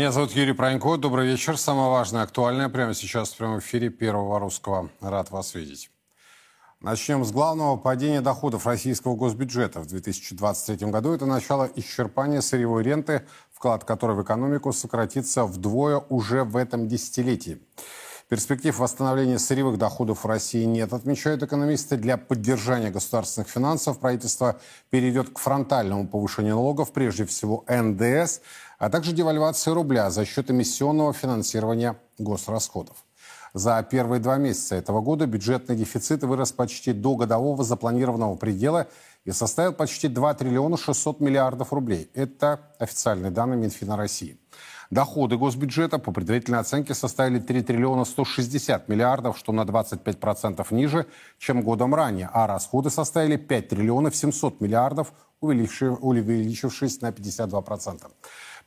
Меня зовут Юрий Пронько. Добрый вечер. Самое важное, актуальное прямо сейчас в прямом эфире Первого Русского. Рад вас видеть. Начнем с главного. Падения доходов российского госбюджета в 2023 году. Это начало исчерпания сырьевой ренты, вклад которой в экономику сократится вдвое уже в этом десятилетии. Перспектив восстановления сырьевых доходов в России нет, отмечают экономисты. Для поддержания государственных финансов правительство перейдет к фронтальному повышению налогов, прежде всего НДС, а также девальвации рубля за счет эмиссионного финансирования госрасходов. За первые два месяца этого года бюджетный дефицит вырос почти до годового запланированного предела и составил почти 2 триллиона 600 миллиардов рублей. Это официальные данные Минфина России. Доходы госбюджета по предварительной оценке составили 3 триллиона 160 миллиардов, что на 25% ниже, чем годом ранее, а расходы составили 5 триллионов 700 миллиардов, увеличившись на 52%.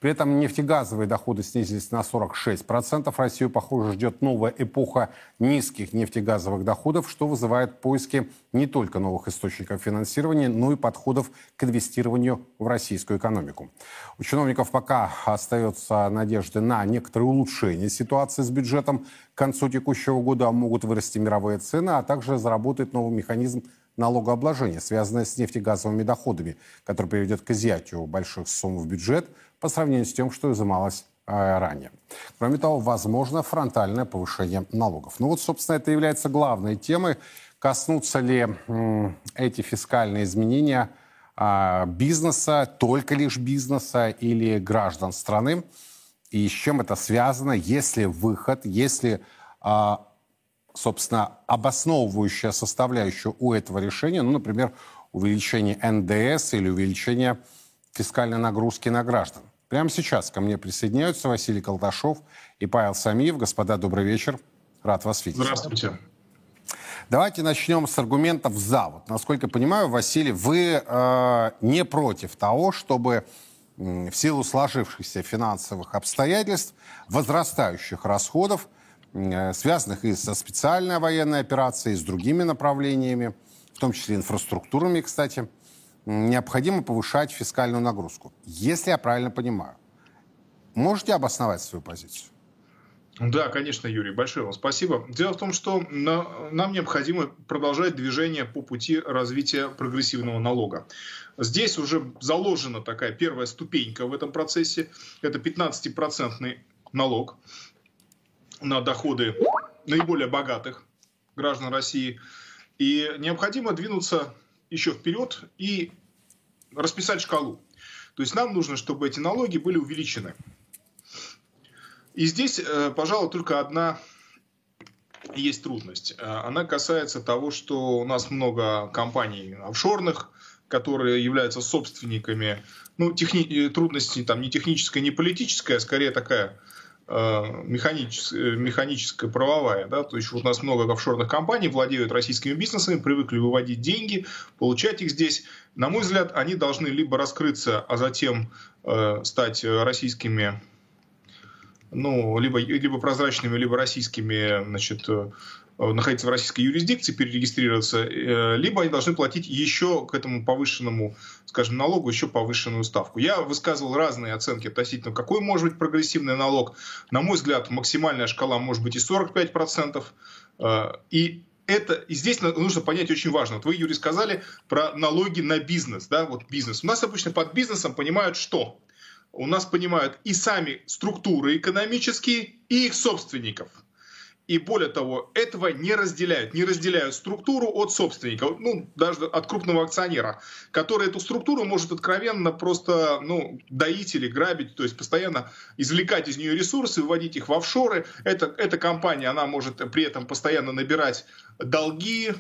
При этом нефтегазовые доходы снизились на 46%. Россию, похоже, ждет новая эпоха низких нефтегазовых доходов, что вызывает поиски не только новых источников финансирования, но и подходов к инвестированию в российскую экономику. У чиновников пока остается надежды на некоторое улучшение ситуации с бюджетом. К концу текущего года могут вырасти мировые цены, а также заработает новый механизм налогообложения, связанное с нефтегазовыми доходами, который приведет к изъятию больших сумм в бюджет – по сравнению с тем, что изымалось э, ранее. Кроме того, возможно фронтальное повышение налогов. Ну вот, собственно, это является главной темой. Коснутся ли эти фискальные изменения а, бизнеса, только лишь бизнеса или граждан страны? И с чем это связано? Есть ли выход, есть ли, а, собственно, обосновывающая составляющая у этого решения, ну, например, увеличение НДС или увеличение фискальной нагрузки на граждан? Прямо сейчас ко мне присоединяются Василий Колташов и Павел Самиев. Господа, добрый вечер. Рад вас видеть. Здравствуйте. Давайте начнем с аргументов «за». Вот, насколько я понимаю, Василий, вы э, не против того, чтобы э, в силу сложившихся финансовых обстоятельств, возрастающих расходов, связанных и со специальной военной операцией, и с другими направлениями, в том числе инфраструктурами, кстати, необходимо повышать фискальную нагрузку. Если я правильно понимаю. Можете обосновать свою позицию? Да, конечно, Юрий, большое вам спасибо. Дело в том, что нам необходимо продолжать движение по пути развития прогрессивного налога. Здесь уже заложена такая первая ступенька в этом процессе. Это 15-процентный налог на доходы наиболее богатых граждан России. И необходимо двинуться еще вперед и расписать шкалу. То есть нам нужно, чтобы эти налоги были увеличены. И здесь, э, пожалуй, только одна есть трудность. Э, она касается того, что у нас много компаний офшорных, которые являются собственниками. Ну, техни... трудности там не техническая, не политическая, а скорее такая механическая, механическая правовая. Да? То есть вот у нас много офшорных компаний владеют российскими бизнесами, привыкли выводить деньги, получать их здесь. На мой взгляд, они должны либо раскрыться, а затем э, стать российскими ну, либо, либо прозрачными, либо российскими значит, Э, находиться в российской юрисдикции, перерегистрироваться, э, либо они должны платить еще к этому повышенному, скажем, налогу еще повышенную ставку. Я высказывал разные оценки относительно, какой может быть прогрессивный налог. На мой взгляд, максимальная шкала может быть и 45%. Э, и это, и здесь нужно понять очень важно. Вот вы, Юрий, сказали про налоги на бизнес. Да? Вот бизнес. У нас обычно под бизнесом понимают что? У нас понимают и сами структуры экономические, и их собственников – и более того, этого не разделяют. Не разделяют структуру от собственника, ну, даже от крупного акционера, который эту структуру может откровенно просто ну, доить или грабить, то есть постоянно извлекать из нее ресурсы, выводить их в офшоры. Это, эта компания, она может при этом постоянно набирать долги,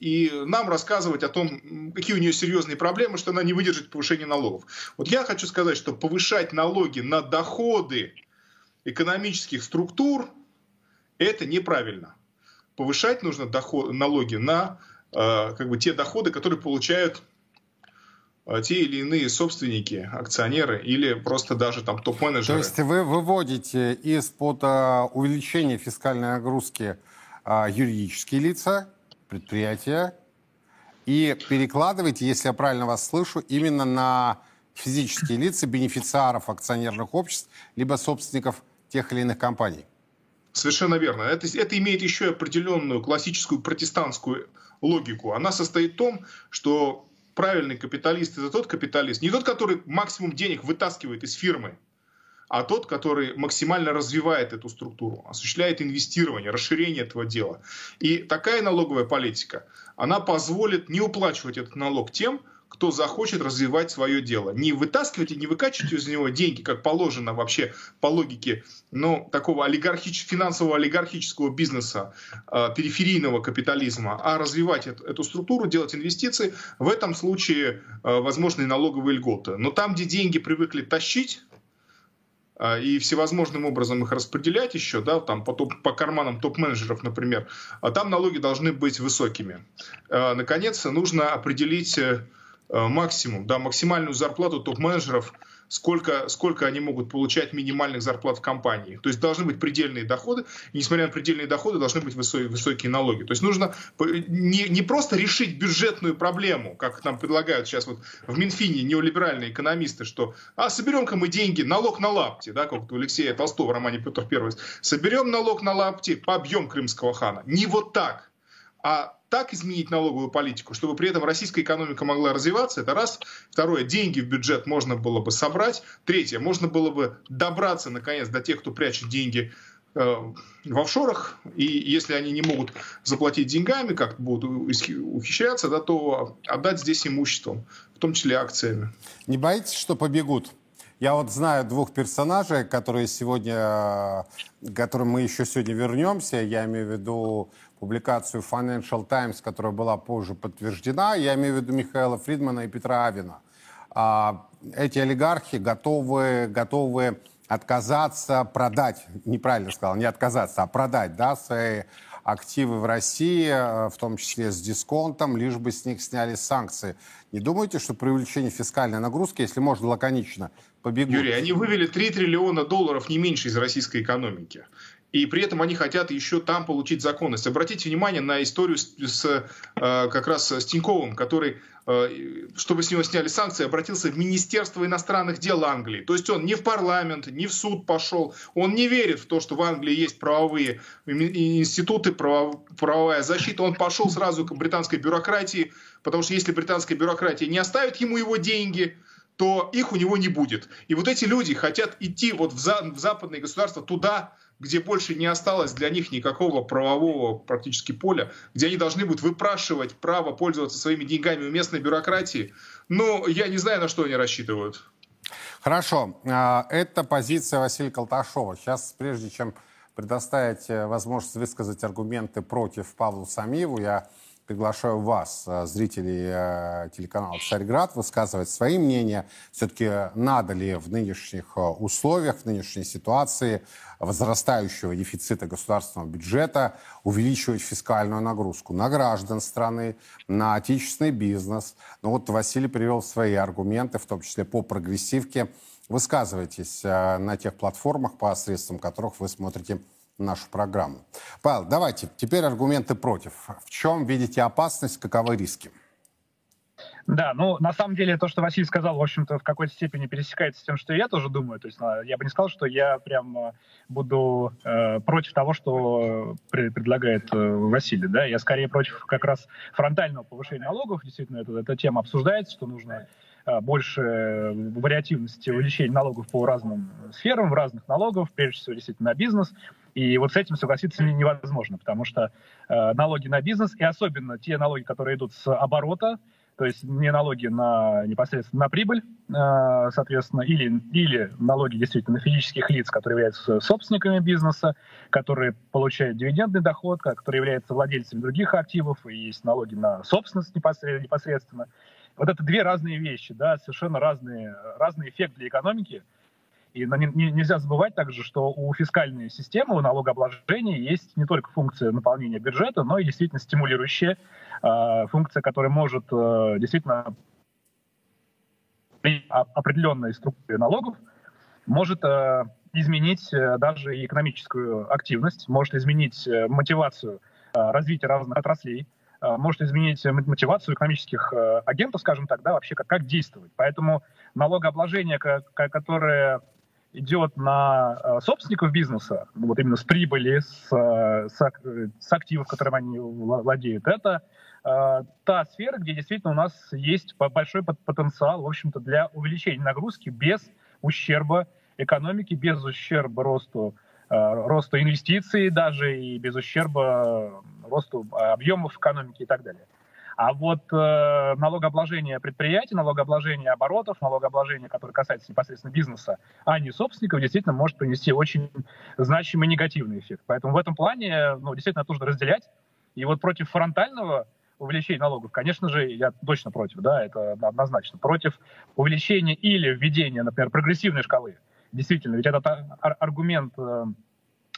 и нам рассказывать о том, какие у нее серьезные проблемы, что она не выдержит повышения налогов. Вот я хочу сказать, что повышать налоги на доходы экономических структур – это неправильно. Повышать нужно доход, налоги на э, как бы те доходы, которые получают э, те или иные собственники, акционеры или просто даже там топ-менеджеры. То есть вы выводите из-под э, увеличения фискальной нагрузки э, юридические лица, предприятия, и перекладываете, если я правильно вас слышу, именно на физические лица, бенефициаров акционерных обществ, либо собственников тех или иных компаний. Совершенно верно. Это, это имеет еще определенную классическую протестантскую логику. Она состоит в том, что правильный капиталист это тот капиталист, не тот, который максимум денег вытаскивает из фирмы, а тот, который максимально развивает эту структуру, осуществляет инвестирование, расширение этого дела. И такая налоговая политика, она позволит не уплачивать этот налог тем, кто захочет развивать свое дело. Не вытаскивать и не выкачивать из него деньги, как положено вообще по логике ну, такого олигархич, финансового олигархического бизнеса, э, периферийного капитализма, а развивать эту, эту структуру, делать инвестиции, в этом случае э, возможны налоговые льготы. Но там, где деньги привыкли тащить, э, и всевозможным образом их распределять еще, да, там по, топ, по карманам топ-менеджеров, например, а там налоги должны быть высокими. Наконец, нужно определить Э, максимум, да, максимальную зарплату топ-менеджеров, сколько, сколько они могут получать минимальных зарплат в компании. То есть должны быть предельные доходы, и несмотря на предельные доходы, должны быть высокие, высокие налоги. То есть нужно не, не просто решить бюджетную проблему, как нам предлагают сейчас вот в Минфине неолиберальные экономисты, что а соберем-ка мы деньги, налог на лапти, да, как у Алексея Толстого в романе Петр Первый, соберем налог на лапти, побьем крымского хана. Не вот так, а так изменить налоговую политику, чтобы при этом российская экономика могла развиваться, это раз. Второе, деньги в бюджет можно было бы собрать. Третье, можно было бы добраться, наконец, до тех, кто прячет деньги э, в офшорах, и если они не могут заплатить деньгами, как будут ухищряться, да, то отдать здесь имуществом, в том числе акциями. Не боитесь, что побегут? Я вот знаю двух персонажей, которые сегодня, к которым мы еще сегодня вернемся. Я имею в виду публикацию Financial Times, которая была позже подтверждена. Я имею в виду Михаила Фридмана и Петра Авина. А, эти олигархи готовы, готовы отказаться, продать, неправильно сказал, не отказаться, а продать да, свои активы в России, э, в том числе с дисконтом, лишь бы с них сняли санкции. Не думаете, что при увеличении фискальной нагрузки, если можно лаконично, побегут? Юрий, они вывели 3 триллиона долларов не меньше из российской экономики и при этом они хотят еще там получить законность. Обратите внимание на историю с, с э, как раз с Тиньковым, который, э, чтобы с него сняли санкции, обратился в Министерство иностранных дел Англии. То есть он не в парламент, не в суд пошел, он не верит в то, что в Англии есть правовые институты, прав, правовая защита. Он пошел сразу к британской бюрократии, потому что если британская бюрократия не оставит ему его деньги, то их у него не будет. И вот эти люди хотят идти вот в, за, в западные государства туда, где больше не осталось для них никакого правового практически поля, где они должны будут выпрашивать право пользоваться своими деньгами у местной бюрократии, ну, я не знаю, на что они рассчитывают. Хорошо. А, это позиция Василия Колташова. Сейчас, прежде чем предоставить э, возможность высказать аргументы против Павлу Самиеву, я приглашаю вас, э, зрителей э, телеканала «Царьград», высказывать свои мнения. Все-таки надо ли в нынешних э, условиях, в нынешней ситуации возрастающего дефицита государственного бюджета увеличивать фискальную нагрузку на граждан страны, на отечественный бизнес. Ну вот Василий привел свои аргументы, в том числе по прогрессивке. Высказывайтесь на тех платформах, посредством которых вы смотрите нашу программу. Павел, давайте теперь аргументы против. В чем видите опасность, каковы риски? Да, ну, на самом деле, то, что Василий сказал, в общем-то, в какой-то степени пересекается с тем, что я тоже думаю. То есть а, я бы не сказал, что я прям а, буду э, против того, что предлагает э, Василий. Да? Я скорее против как раз фронтального повышения налогов. Действительно, это, эта тема обсуждается, что нужно э, больше вариативности увеличения налогов по разным сферам, в разных налогов, прежде всего, действительно, на бизнес. И вот с этим согласиться невозможно, потому что э, налоги на бизнес, и особенно те налоги, которые идут с оборота, то есть не налоги на непосредственно на прибыль, э, соответственно, или, или налоги действительно на физических лиц, которые являются собственниками бизнеса, которые получают дивидендный доход, которые являются владельцами других активов, и есть налоги на собственность непосредственно. Вот это две разные вещи, да, совершенно разные, разный эффект для экономики – и нельзя забывать также, что у фискальной системы, у налогообложения есть не только функция наполнения бюджета, но и действительно стимулирующая э, функция, которая может э, действительно при определенной структуре налогов может э, изменить э, даже и экономическую активность, может изменить мотивацию развития разных отраслей, может изменить мотивацию экономических агентов, скажем так, да, вообще как, как действовать. Поэтому налогообложение, которое идет на собственников бизнеса, ну, вот именно с прибыли, с, с, с активов, которыми они владеют, это та сфера, где действительно у нас есть большой потенциал, в общем-то, для увеличения нагрузки без ущерба экономики, без ущерба росту росту инвестиций даже и без ущерба росту объемов экономики и так далее. А вот э, налогообложение предприятий, налогообложение оборотов, налогообложение, которое касается непосредственно бизнеса, а не собственников, действительно может принести очень значимый негативный эффект. Поэтому в этом плане ну, действительно нужно разделять. И вот против фронтального увеличения налогов, конечно же, я точно против, да, это однозначно. Против увеличения или введения, например, прогрессивной шкалы. Действительно, ведь этот аргумент э,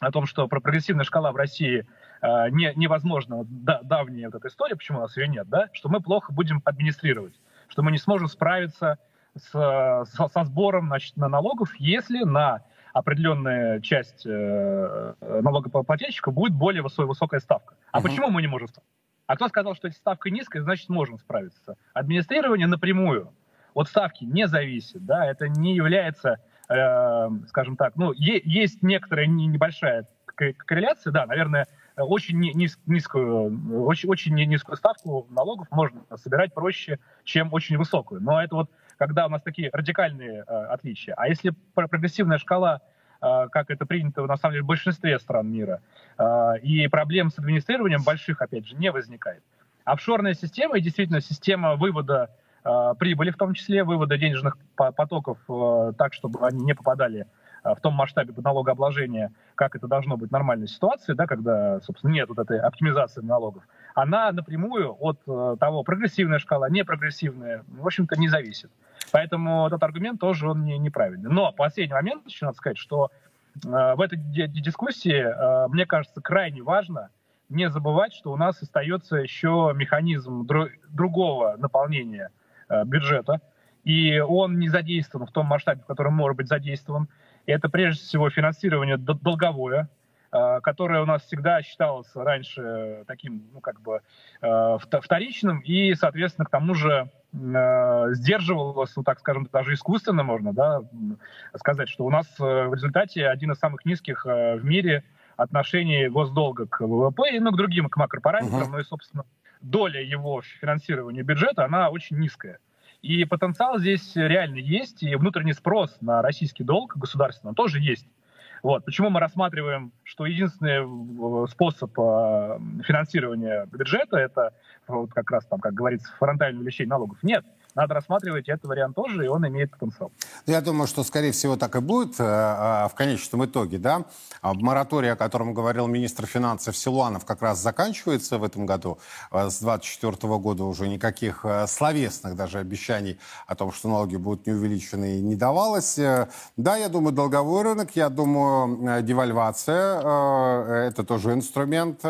о том, что прогрессивная шкала в России э, не, невозможна, да, давняя вот эта история, почему у нас ее нет, да, что мы плохо будем администрировать, что мы не сможем справиться с, со, со сбором значит, на налогов, если на определенная часть э, налогоплательщика будет более высокая, высокая ставка. А uh-huh. почему мы не можем? А кто сказал, что эта ставка низкая, значит можем справиться? Администрирование напрямую от ставки не зависит, да, это не является э, скажем так, ну, есть некоторая небольшая корреляция, да, наверное, очень низ, низкую, очень, очень низкую ставку налогов можно собирать проще, чем очень высокую. Но это вот когда у нас такие радикальные э, отличия. А если прогрессивная шкала, э, как это принято на самом деле в большинстве стран мира, э, и проблем с администрированием больших, опять же, не возникает. Офшорная система и действительно система вывода прибыли, в том числе вывода денежных потоков так, чтобы они не попадали в том масштабе налогообложения, как это должно быть в нормальной ситуации, да, когда, собственно, нет вот этой оптимизации налогов, она напрямую от того, прогрессивная шкала, непрогрессивная, в общем-то, не зависит. Поэтому этот аргумент тоже он не, неправильный. Но последний момент еще надо сказать, что в этой дискуссии, мне кажется, крайне важно не забывать, что у нас остается еще механизм другого наполнения Э, бюджета, и он не задействован в том масштабе, в котором может быть задействован. Это прежде всего финансирование долговое, э, которое у нас всегда считалось раньше таким, ну, как бы, э, вторичным, и, соответственно, к тому же сдерживалось, ну, так скажем, даже искусственно можно да, сказать, что у нас в результате один из самых низких в мире отношений госдолга к ВВП и ну, к другим, к макропараметрам, uh-huh. ну и, собственно, доля его финансирования бюджета, она очень низкая. И потенциал здесь реально есть, и внутренний спрос на российский долг государственный тоже есть. Вот. Почему мы рассматриваем, что единственный э, способ э, финансирования бюджета это вот как раз там, как говорится, фронтальное увеличение налогов? Нет надо рассматривать этот вариант тоже, и он имеет потенциал. Я думаю, что, скорее всего, так и будет э, э, в конечном итоге. Да? А мораторий, о котором говорил министр финансов Силуанов, как раз заканчивается в этом году. Э, с 2024 года уже никаких словесных даже обещаний о том, что налоги будут не увеличены, не давалось. Да, я думаю, долговой рынок, я думаю, девальвация – это тоже инструмент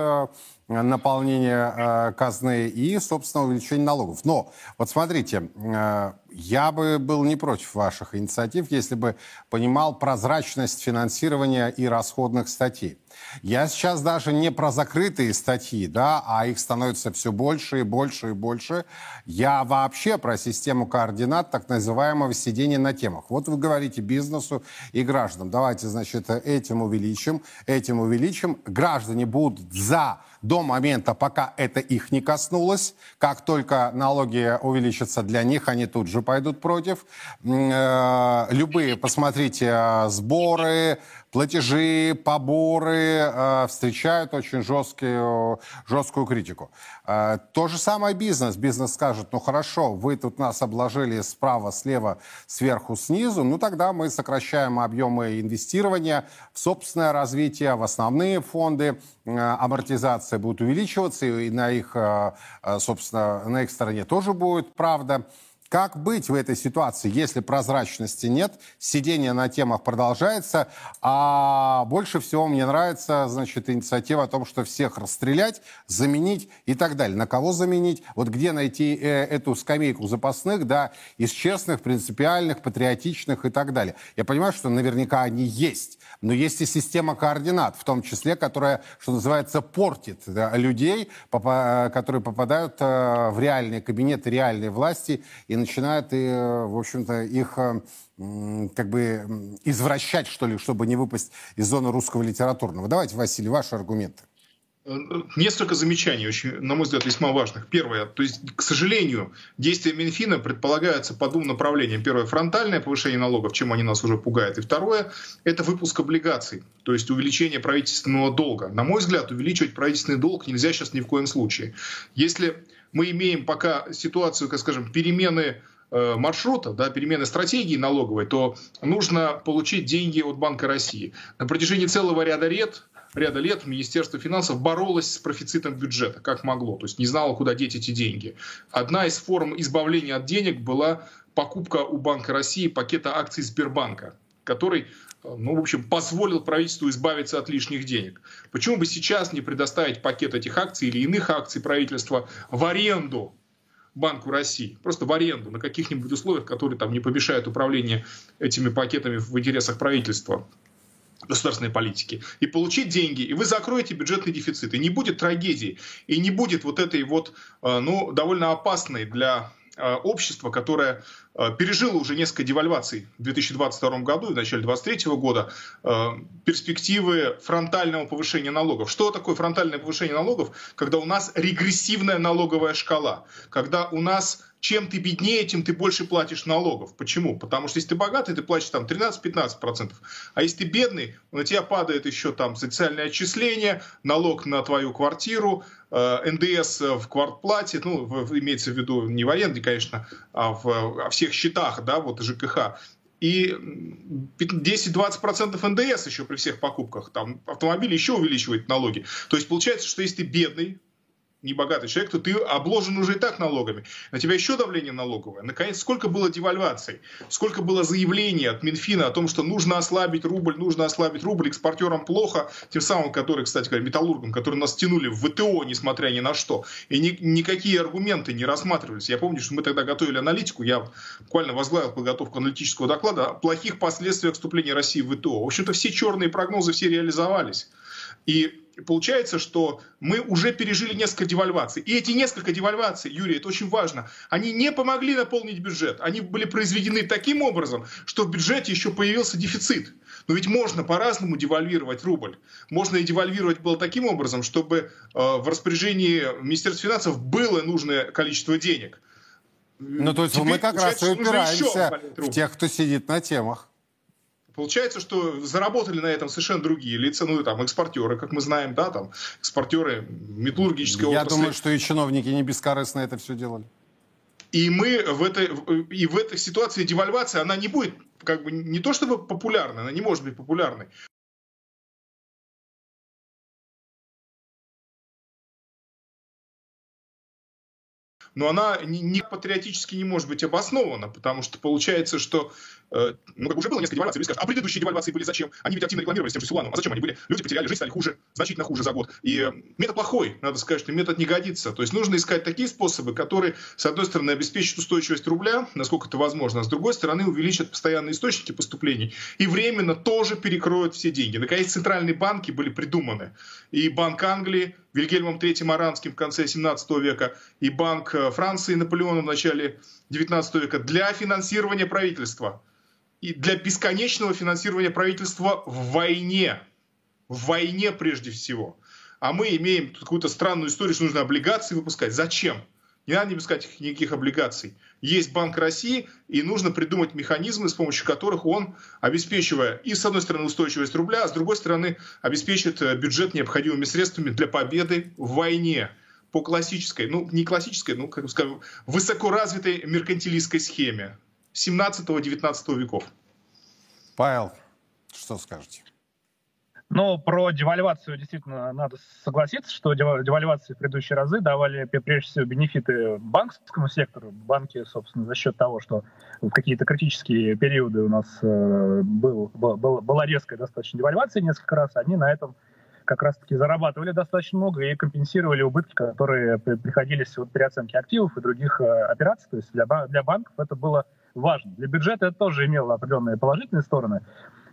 наполнение э, казны и, собственно, увеличение налогов. Но вот смотрите, э, я бы был не против ваших инициатив, если бы понимал прозрачность финансирования и расходных статей. Я сейчас даже не про закрытые статьи, да, а их становится все больше и больше и больше. Я вообще про систему координат так называемого сидения на темах. Вот вы говорите бизнесу и гражданам, давайте, значит, этим увеличим, этим увеличим. Граждане будут за до момента, пока это их не коснулось. Как только налоги увеличатся для них, они тут же пойдут против. Э, любые, посмотрите, э, сборы, платежи, поборы э, встречают очень жесткие, жесткую критику. Э, то же самое бизнес. Бизнес скажет, ну хорошо, вы тут нас обложили справа, слева, сверху, снизу, ну тогда мы сокращаем объемы инвестирования в собственное развитие, в основные фонды, э, амортизация будет увеличиваться, и на их, э, э собственно, на их стороне тоже будет правда. Как быть в этой ситуации, если прозрачности нет, сидение на темах продолжается, а больше всего мне нравится, значит, инициатива о том, что всех расстрелять, заменить и так далее. На кого заменить? Вот где найти э, эту скамейку запасных, да, из честных, принципиальных, патриотичных и так далее. Я понимаю, что наверняка они есть, но есть и система координат, в том числе, которая, что называется, портит да, людей, которые попадают э, в реальные кабинеты реальной власти и начинают, и, э, в общем-то, их э, как бы извращать, что ли, чтобы не выпасть из зоны русского литературного. Давайте, Василий, ваши аргументы. Несколько замечаний, очень, на мой взгляд, весьма важных. Первое, то есть, к сожалению, действия Минфина предполагаются по двум направлениям. Первое, фронтальное повышение налогов, чем они нас уже пугают. И второе, это выпуск облигаций, то есть увеличение правительственного долга. На мой взгляд, увеличивать правительственный долг нельзя сейчас ни в коем случае. Если мы имеем пока ситуацию, как скажем, перемены э, маршрута, да, перемены стратегии налоговой, то нужно получить деньги от Банка России. На протяжении целого ряда лет ряда лет Министерство финансов боролось с профицитом бюджета, как могло, то есть не знало, куда деть эти деньги. Одна из форм избавления от денег была покупка у Банка России пакета акций Сбербанка, который ну, в общем, позволил правительству избавиться от лишних денег. Почему бы сейчас не предоставить пакет этих акций или иных акций правительства в аренду Банку России, просто в аренду, на каких-нибудь условиях, которые там не помешают управлению этими пакетами в интересах правительства государственной политики. И получить деньги, и вы закроете бюджетный дефицит, и не будет трагедии, и не будет вот этой вот, э, ну, довольно опасной для э, общества, которое э, пережило уже несколько девальваций в 2022 году и в начале 2023 года, перспективы фронтального повышения налогов. Что такое фронтальное повышение налогов? Когда у нас регрессивная налоговая шкала, когда у нас чем ты беднее, тем ты больше платишь налогов. Почему? Потому что если ты богатый, ты платишь там 13-15%. А если ты бедный, на тебя падает еще там социальное отчисление, налог на твою квартиру, э, НДС в квартплате, ну, имеется в виду не в аренде, конечно, а в о всех счетах, да, вот ЖКХ. И 10-20% НДС еще при всех покупках. Там автомобили еще увеличивают налоги. То есть получается, что если ты бедный, небогатый человек, то ты обложен уже и так налогами. На тебя еще давление налоговое. Наконец, сколько было девальваций, сколько было заявлений от Минфина о том, что нужно ослабить рубль, нужно ослабить рубль, экспортерам плохо, тем самым, которые, кстати говоря, металлургам, которые нас тянули в ВТО, несмотря ни на что. И ни, никакие аргументы не рассматривались. Я помню, что мы тогда готовили аналитику, я буквально возглавил подготовку аналитического доклада о плохих последствиях вступления России в ВТО. В общем-то, все черные прогнозы все реализовались. И получается, что мы уже пережили несколько девальваций. И эти несколько девальваций, Юрий, это очень важно, они не помогли наполнить бюджет. Они были произведены таким образом, что в бюджете еще появился дефицит. Но ведь можно по-разному девальвировать рубль. Можно и девальвировать было таким образом, чтобы э, в распоряжении Министерства финансов было нужное количество денег. Ну, то есть Теперь, мы как раз и упираемся в тех, кто сидит на темах. Получается, что заработали на этом совершенно другие лица, ну, там, экспортеры, как мы знаем, да, там, экспортеры металлургической Я отрасли. думаю, что и чиновники не бескорыстно это все делали. И мы в этой, и в этой ситуации девальвация, она не будет, как бы, не то чтобы популярной, она не может быть популярной, но она не патриотически не может быть обоснована, потому что получается, что э, ну, как уже было несколько девальваций, люди скажут, а предыдущие девальвации были зачем? Они ведь активно рекламировались тем же Силановым. А зачем они были? Люди потеряли жизнь, стали хуже, значительно хуже за год. И э, метод плохой, надо сказать, что метод не годится. То есть нужно искать такие способы, которые, с одной стороны, обеспечат устойчивость рубля, насколько это возможно, а с другой стороны, увеличат постоянные источники поступлений и временно тоже перекроют все деньги. Наконец, центральные банки были придуманы. И Банк Англии, Вильгельмом III Аранским в конце 17 века и Банк э, Франции Наполеоном в начале 19 века для финансирования правительства и для бесконечного финансирования правительства в войне. В войне прежде всего. А мы имеем какую-то странную историю, что нужно облигации выпускать. Зачем? Не надо не выпускать никаких облигаций. Есть Банк России, и нужно придумать механизмы, с помощью которых он, обеспечивая и, с одной стороны, устойчивость рубля, а с другой стороны, обеспечит э, бюджет необходимыми средствами для победы в войне по классической, ну, не классической, ну, как бы скажем, высокоразвитой меркантилистской схеме 17-19 веков. Павел, что скажете? Ну, про девальвацию действительно надо согласиться, что девальвации в предыдущие разы давали прежде всего бенефиты банковскому сектору. Банки, собственно, за счет того, что в какие-то критические периоды у нас э, был, был, была резкая достаточно девальвация несколько раз, они на этом как раз-таки зарабатывали достаточно много и компенсировали убытки, которые приходились вот при оценке активов и других э, операций. То есть для, для банков это было важно. Для бюджета это тоже имело определенные положительные стороны.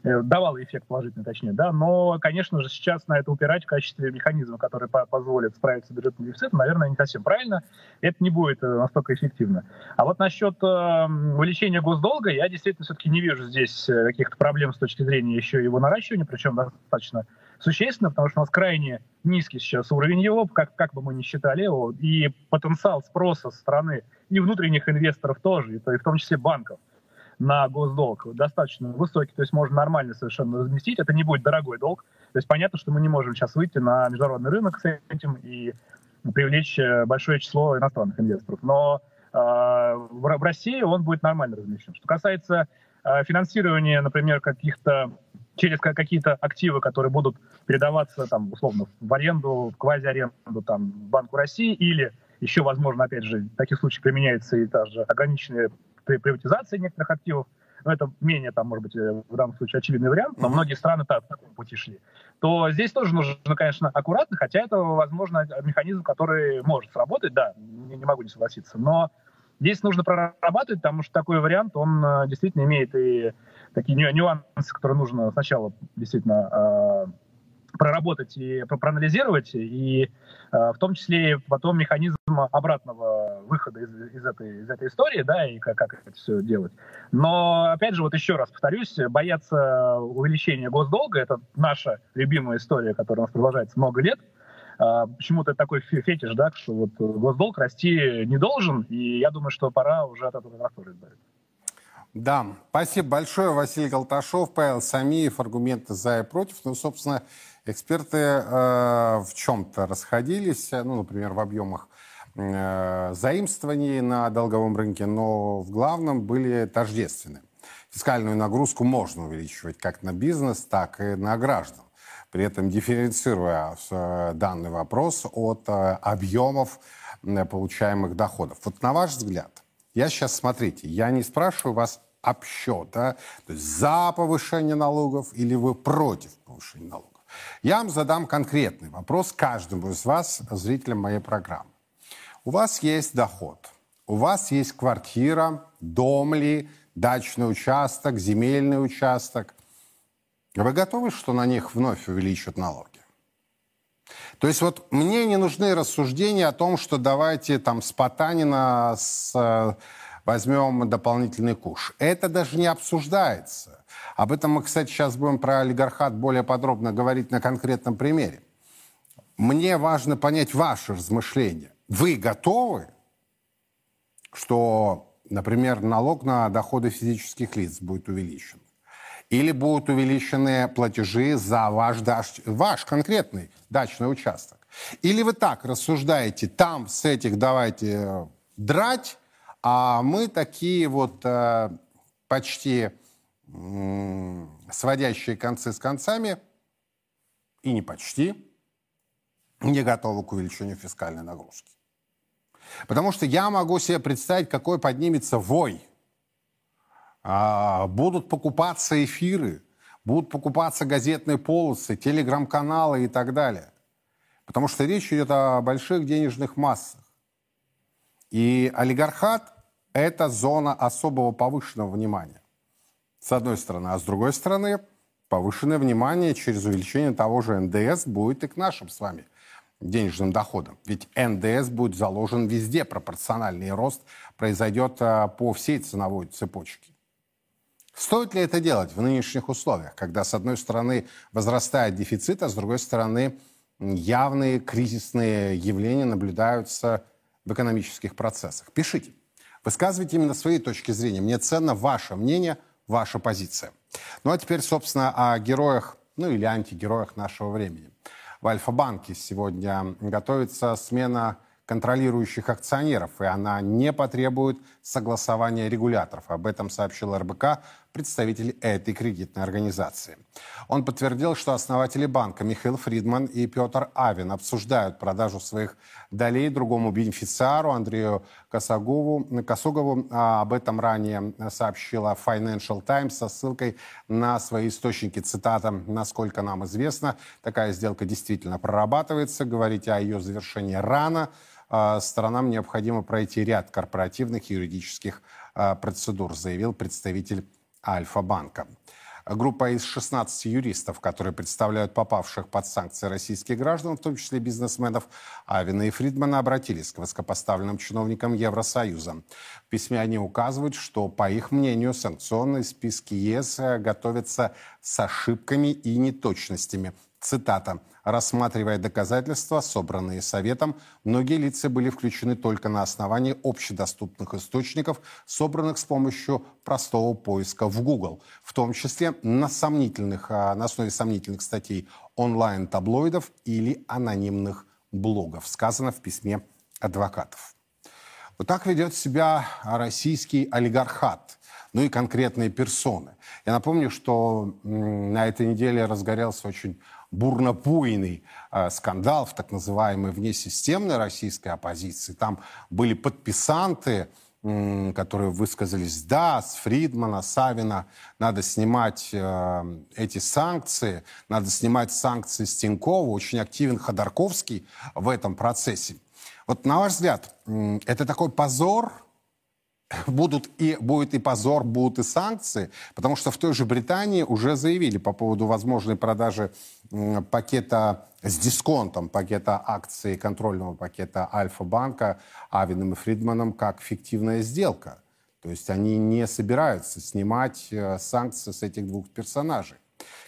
Э, давало эффект положительный, точнее, да, но, конечно же, сейчас на это упирать в качестве механизма, который по позволит справиться с бюджетным дефицитом, наверное, не совсем правильно, это не будет э, настолько эффективно. А вот насчет э, увеличения госдолга, я действительно все-таки не вижу здесь э, каких-то проблем с точки зрения еще его наращивания, причем достаточно существенно, потому что у нас крайне низкий сейчас уровень его, как, как бы мы ни считали его, и потенциал спроса со стороны и внутренних инвесторов тоже, и, и в том числе банков на госдолг достаточно высокий, то есть можно нормально совершенно разместить, это не будет дорогой долг. То есть понятно, что мы не можем сейчас выйти на международный рынок с этим и привлечь э, большое число иностранных инвесторов. Но э, в, России он будет нормально размещен. Что касается э, финансирования, например, каких-то через какие-то активы, которые будут передаваться там условно в аренду, в квази-аренду там Банку России или еще, возможно, опять же, в таких случаях применяется и та же приватизации некоторых активов, но это менее, там, может быть, э, в данном случае очевидный вариант, но многие страны по такому пути шли, то здесь тоже нужно, конечно, аккуратно, хотя это, возможно, механизм, который может сработать, да, не, не могу не согласиться, но здесь нужно прорабатывать, потому что такой вариант, он э, действительно имеет и такие нюансы, которые нужно сначала действительно э, проработать и проанализировать, и в том числе потом механизм обратного выхода из, из, этой, из этой истории, да, и как, как это все делать. Но, опять же, вот еще раз повторюсь, бояться увеличения госдолга, это наша любимая история, которая у нас продолжается много лет, а, почему-то такой фетиш, да, что вот госдолг расти не должен, и я думаю, что пора уже от этого трактора избавиться. Да, спасибо большое, Василий Галташов, Павел Самиев, аргументы за и против. Ну, собственно, эксперты э, в чем-то расходились, ну, например, в объемах э, заимствований на долговом рынке, но в главном были тождественны. Фискальную нагрузку можно увеличивать как на бизнес, так и на граждан, при этом дифференцируя э, данный вопрос от э, объемов э, получаемых доходов. Вот на ваш взгляд, я сейчас, смотрите, я не спрашиваю вас обсчета, то есть за повышение налогов или вы против повышения налогов. Я вам задам конкретный вопрос каждому из вас, зрителям моей программы. У вас есть доход, у вас есть квартира, дом ли, дачный участок, земельный участок. Вы готовы, что на них вновь увеличат налоги? То есть вот мне не нужны рассуждения о том, что давайте там с Потанина с, э, возьмем дополнительный куш. Это даже не обсуждается. Об этом мы, кстати, сейчас будем про олигархат более подробно говорить на конкретном примере. Мне важно понять ваши размышления. Вы готовы, что, например, налог на доходы физических лиц будет увеличен? Или будут увеличены платежи за ваш, дач, ваш конкретный дачный участок? Или вы так рассуждаете, там с этих давайте э, драть, а мы такие вот э, почти сводящие концы с концами, и не почти, не готовы к увеличению фискальной нагрузки. Потому что я могу себе представить, какой поднимется вой. А, будут покупаться эфиры, будут покупаться газетные полосы, телеграм-каналы и так далее. Потому что речь идет о больших денежных массах. И олигархат – это зона особого повышенного внимания с одной стороны. А с другой стороны, повышенное внимание через увеличение того же НДС будет и к нашим с вами денежным доходам. Ведь НДС будет заложен везде, пропорциональный рост произойдет а, по всей ценовой цепочке. Стоит ли это делать в нынешних условиях, когда, с одной стороны, возрастает дефицит, а с другой стороны, явные кризисные явления наблюдаются в экономических процессах? Пишите. Высказывайте именно свои точки зрения. Мне ценно ваше мнение – ваша позиция. Ну а теперь, собственно, о героях, ну или антигероях нашего времени. В Альфа-банке сегодня готовится смена контролирующих акционеров, и она не потребует согласования регуляторов. Об этом сообщил РБК представитель этой кредитной организации. Он подтвердил, что основатели банка Михаил Фридман и Петр Авин обсуждают продажу своих долей другому бенефициару Андрею Косогову. Косогову а об этом ранее сообщила Financial Times со ссылкой на свои источники. Цитата «Насколько нам известно, такая сделка действительно прорабатывается. Говорить о ее завершении рано. А, сторонам необходимо пройти ряд корпоративных юридических а, процедур», заявил представитель Альфа-банка. Группа из 16 юристов, которые представляют попавших под санкции российских граждан, в том числе бизнесменов Авина и Фридмана, обратились к высокопоставленным чиновникам Евросоюза. В письме они указывают, что, по их мнению, санкционные списки ЕС готовятся с ошибками и неточностями – Цитата. «Рассматривая доказательства, собранные Советом, многие лица были включены только на основании общедоступных источников, собранных с помощью простого поиска в Google, в том числе на, сомнительных, а, на основе сомнительных статей онлайн-таблоидов или анонимных блогов», сказано в письме адвокатов. Вот так ведет себя российский олигархат, ну и конкретные персоны. Я напомню, что на этой неделе разгорелся очень бурнопуйный э, скандал в так называемой внесистемной российской оппозиции. Там были подписанты, которые высказались, да, с Фридмана, Савина надо снимать э, эти санкции, надо снимать санкции с Тинькова. Очень активен Ходорковский в этом процессе. Вот на ваш взгляд, это такой позор будут и, будет и позор, будут и санкции, потому что в той же Британии уже заявили по поводу возможной продажи пакета с дисконтом, пакета акций контрольного пакета Альфа-банка Авином и Фридманом как фиктивная сделка. То есть они не собираются снимать э, санкции с этих двух персонажей.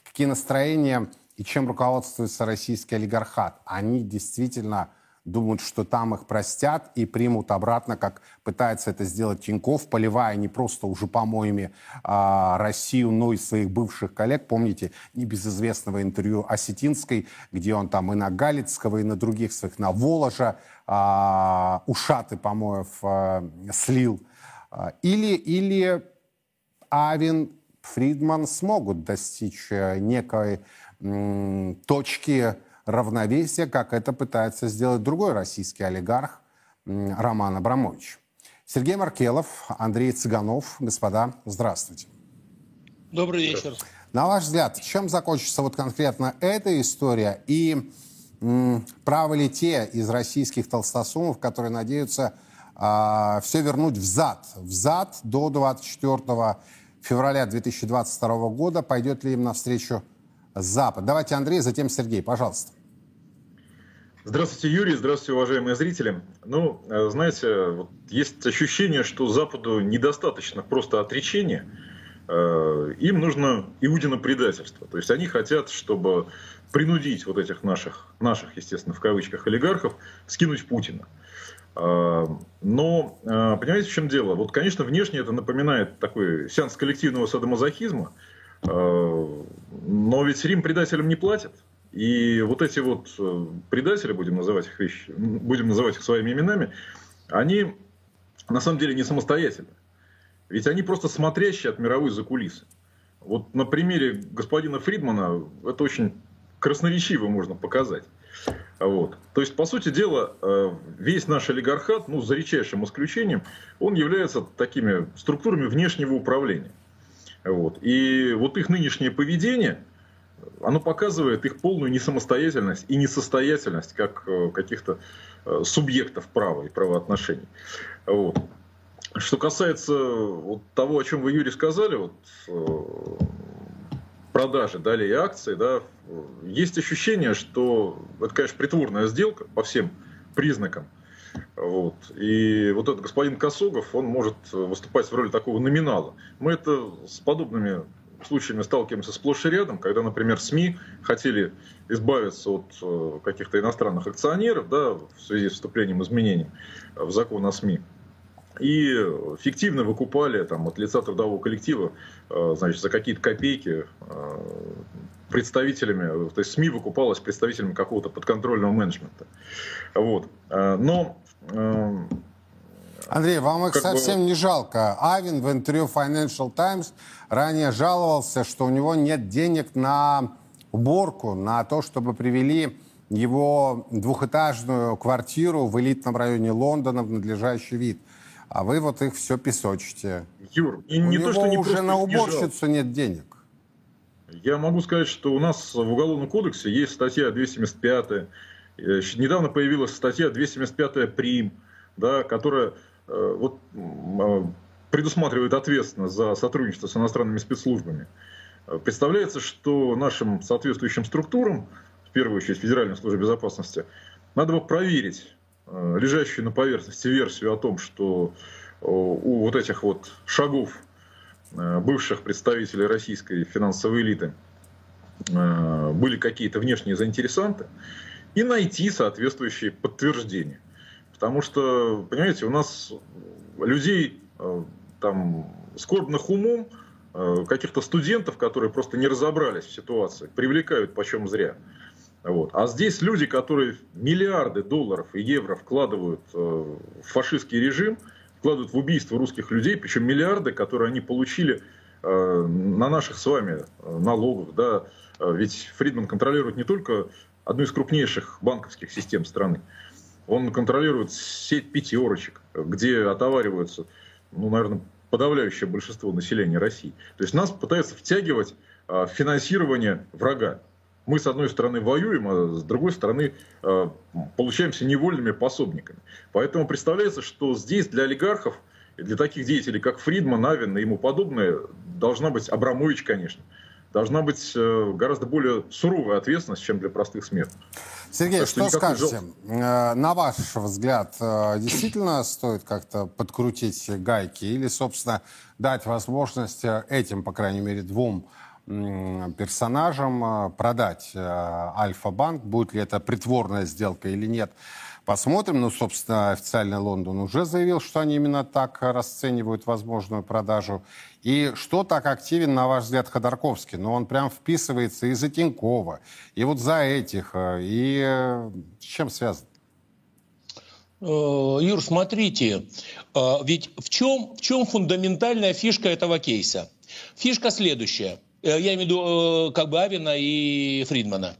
Какие настроения и чем руководствуется российский олигархат? Они действительно думают, что там их простят и примут обратно, как пытается это сделать Тиньков, поливая не просто уже помоями а, Россию, но и своих бывших коллег. Помните небезызвестного интервью Осетинской, где он там и на Галицкого, и на других своих, на Воложа а, ушаты помоев а, слил. А, или, или Авин, Фридман смогут достичь э, некой м, точки, равновесия, как это пытается сделать другой российский олигарх Роман Абрамович. Сергей Маркелов, Андрей Цыганов. Господа, здравствуйте. Добрый вечер. На ваш взгляд, чем закончится вот конкретно эта история и м, правы ли те из российских толстосумов, которые надеются а, все вернуть взад, взад до 24 февраля 2022 года, пойдет ли им навстречу Запад? Давайте Андрей, затем Сергей, пожалуйста. Здравствуйте, Юрий. Здравствуйте, уважаемые зрители. Ну, э, знаете, вот есть ощущение, что Западу недостаточно просто отречения. Э, им нужно Иудина предательство. То есть они хотят, чтобы принудить вот этих наших, наших, естественно, в кавычках, олигархов скинуть Путина. Э, но, понимаете, в чем дело? Вот, конечно, внешне это напоминает такой сеанс коллективного садомазохизма, но ведь Рим предателям не платит. И вот эти вот э, предатели, будем называть их вещи, будем называть их своими именами, они на самом деле не самостоятельны. Ведь они просто смотрящие от мировой закулисы. Вот на примере господина Фридмана это очень красноречиво можно показать. Вот. То есть, по сути дела, э, весь наш олигархат, ну, за редчайшим исключением, он является такими структурами внешнего управления. Вот. И вот их нынешнее поведение – оно показывает их полную несамостоятельность и несостоятельность как э, каких-то э, субъектов права и правоотношений. Вот. Что касается вот того, о чем вы, Юрий, сказали, вот, э, продажи далее акций, да, есть ощущение, что это, конечно, притворная сделка по всем признакам. Вот. И вот этот господин Косогов, он может выступать в роли такого номинала. Мы это с подобными случаями сталкиваемся сплошь и рядом, когда, например, СМИ хотели избавиться от э, каких-то иностранных акционеров да, в связи с вступлением изменений в закон о СМИ. И фиктивно выкупали там, от лица трудового коллектива э, значит, за какие-то копейки э, представителями, то есть СМИ выкупалась представителями какого-то подконтрольного менеджмента. Вот. Но Андрей, вам их Как бы- совсем не жалко. Авин в интервью Financial Times ранее жаловался, что у него нет денег на уборку, на то, чтобы привели его двухэтажную квартиру в элитном районе Лондона в надлежащий вид. А вы вот их все песочите. Юр, и у не него то, что не уже на не уборщицу нет денег. Я могу сказать, что у нас в Уголовном кодексе есть статья 275. Э, Недавно появилась статья 275 прим, да, которая э, вот, э, предусматривает ответственность за сотрудничество с иностранными спецслужбами. Э, Представляется, что нашим соответствующим структурам, в первую очередь Федеральной службе безопасности, надо бы проверить лежащую на поверхности версию о том, что у вот этих вот шагов бывших представителей российской финансовой элиты были какие-то внешние заинтересанты, и найти соответствующие подтверждения. Потому что, понимаете, у нас людей э, там скорбных умом, э, каких-то студентов, которые просто не разобрались в ситуации, привлекают почем зря. Вот. А здесь люди, которые миллиарды долларов и евро вкладывают э, в фашистский режим, вкладывают в убийство русских людей, причем миллиарды, которые они получили на наших с вами налогах. Да. Ведь Фридман контролирует не только одну из крупнейших банковских систем страны, он контролирует сеть пятерочек, где отовариваются, ну, наверное, подавляющее большинство населения России. То есть нас пытаются втягивать в финансирование врага. Мы, с одной стороны, воюем, а с другой стороны, э, получаемся невольными пособниками. Поэтому представляется, что здесь для олигархов для таких деятелей, как Фридман, Авен и ему подобное, должна быть Абрамович, конечно, должна быть э, гораздо более суровая ответственность, чем для простых смертных. Сергей, Так что что скажете? Э, На ваш взгляд, э, действительно стоит как-то подкрутить гайки или, собственно, дать возможность этим, по крайней мере, двум персонажам продать Альфа-банк? Будет ли это притворная сделка или нет? Посмотрим. Ну, собственно, официально Лондон уже заявил, что они именно так расценивают возможную продажу. И что так активен, на ваш взгляд, Ходорковский? Ну, он прям вписывается и за Тинькова, и вот за этих. э, И э, с чем связан? Э, Юр, смотрите, ведь в чем, в чем фундаментальная фишка этого кейса? Фишка следующая. Я имею в виду как бы Авина и Фридмана.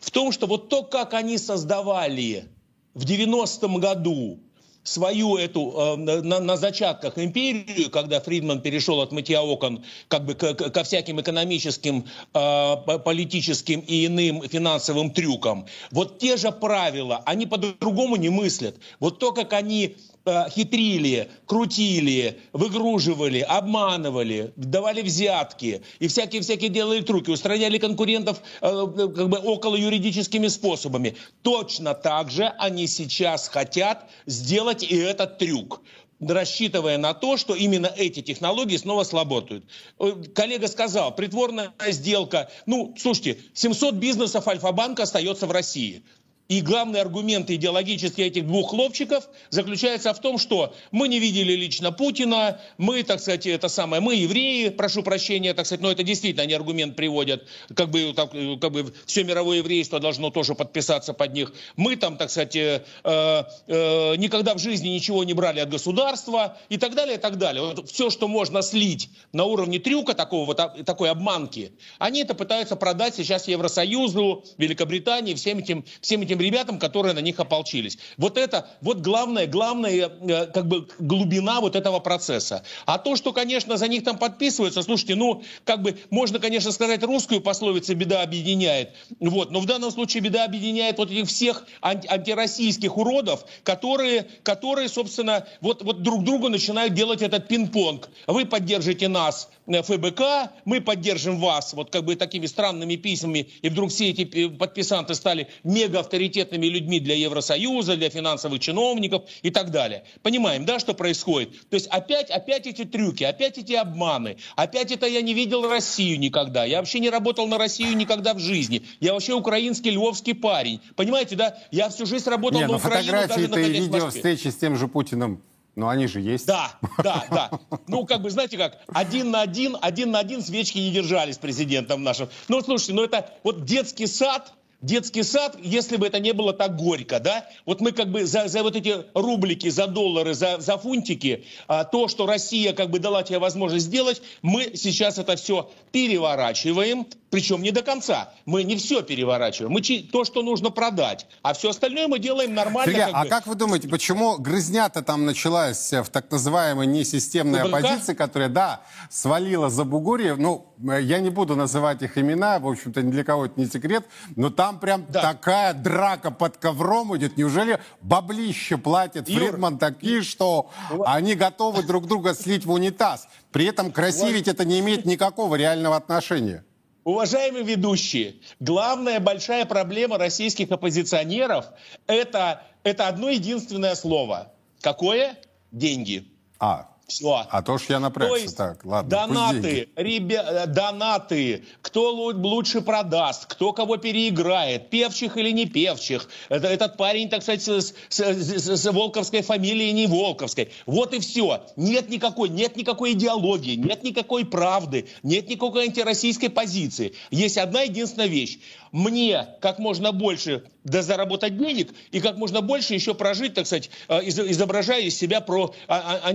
В том, что вот то, как они создавали в 90-м году свою эту э, на, на зачатках империю, когда Фридман перешел от мытья окон как бы к- к- ко всяким экономическим, э, по- политическим и иным финансовым трюкам. Вот те же правила, они по-другому не мыслят. Вот то, как они э, хитрили, крутили, выгруживали, обманывали, давали взятки и всякие-всякие делали трюки, устраняли конкурентов э, как бы около юридическими способами. Точно так же они сейчас хотят сделать и этот трюк рассчитывая на то, что именно эти технологии снова сработают. Э, Коллега сказал, притворная сделка. Ну, слушайте, 700 бизнесов Альфа-банка остается в России. И главный аргумент идеологический этих двух хлопчиков заключается в том, что мы не видели лично Путина, мы, так сказать, это самое, мы евреи, прошу прощения, так сказать, но это действительно они аргумент приводят, как бы, так, как бы все мировое еврейство должно тоже подписаться под них. Мы там, так сказать, э, э, э, никогда в жизни ничего не брали от государства и так далее, и так далее. Вот все, что можно слить на уровне трюка такого, вот, а- такой обманки, они это пытаются продать сейчас Евросоюзу, Великобритании, всем этим, всем этим ребятам, которые на них ополчились. Вот это, вот главное, главная, э, как бы глубина вот этого процесса. А то, что, конечно, за них там подписываются, слушайте, ну, как бы, можно, конечно, сказать русскую пословицу «беда объединяет», вот, но в данном случае беда объединяет вот этих всех анти- антироссийских уродов, которые, которые, собственно, вот, вот друг другу начинают делать этот пинг-понг. Вы поддержите нас, э, ФБК, мы поддержим вас, вот как бы такими странными письмами, и вдруг все эти э, подписанты стали мега авторитетными людьми для Евросоюза, для финансовых чиновников и так далее. Понимаем, да, что происходит? То есть опять, опять эти трюки, опять эти обманы, опять это я не видел Россию никогда, я вообще не работал на Россию никогда в жизни, я вообще украинский львовский парень, понимаете, да, я всю жизнь работал Не, на ну Украину, даже фотографии-то и видео встречи с тем же Путиным, ну они же есть. Да, да, да. Ну, как бы, знаете как, один на один, один на один свечки не держали с президентом нашим. Ну, слушайте, ну это вот детский сад, детский сад, если бы это не было так горько, да? Вот мы как бы за, за вот эти рублики, за доллары, за, за фунтики, а, то, что Россия как бы дала тебе возможность сделать, мы сейчас это все переворачиваем, причем не до конца. Мы не все переворачиваем. Мы то, что нужно продать. А все остальное мы делаем нормально. Сергей, как а бы. как вы думаете, почему грызнята там началась в так называемой несистемной оппозиции, которая, да, свалила за Бугурьев? Ну, я не буду называть их имена, в общем-то, ни для кого это не секрет, но там прям да. такая драка под ковром идет. Неужели баблище платит Юр, Фридман такие, что они готовы друг друга слить в унитаз? При этом красивить это не имеет никакого реального отношения. Уважаемые ведущие, главная большая проблема российских оппозиционеров это, это одно единственное слово. Какое? Деньги. А, все. А то ж я напрягся. То есть так, ладно. Донаты, ребя... Э, донаты, кто лучше продаст, кто кого переиграет, певчих или не певчих. Это, этот парень, так сказать, с, с, с, с волковской фамилией, не волковской. Вот и все. Нет никакой, нет никакой идеологии, нет никакой правды, нет никакой антироссийской позиции. Есть одна единственная вещь. Мне как можно больше да заработать денег и как можно больше еще прожить, так сказать, э, изображая из себя про а, а,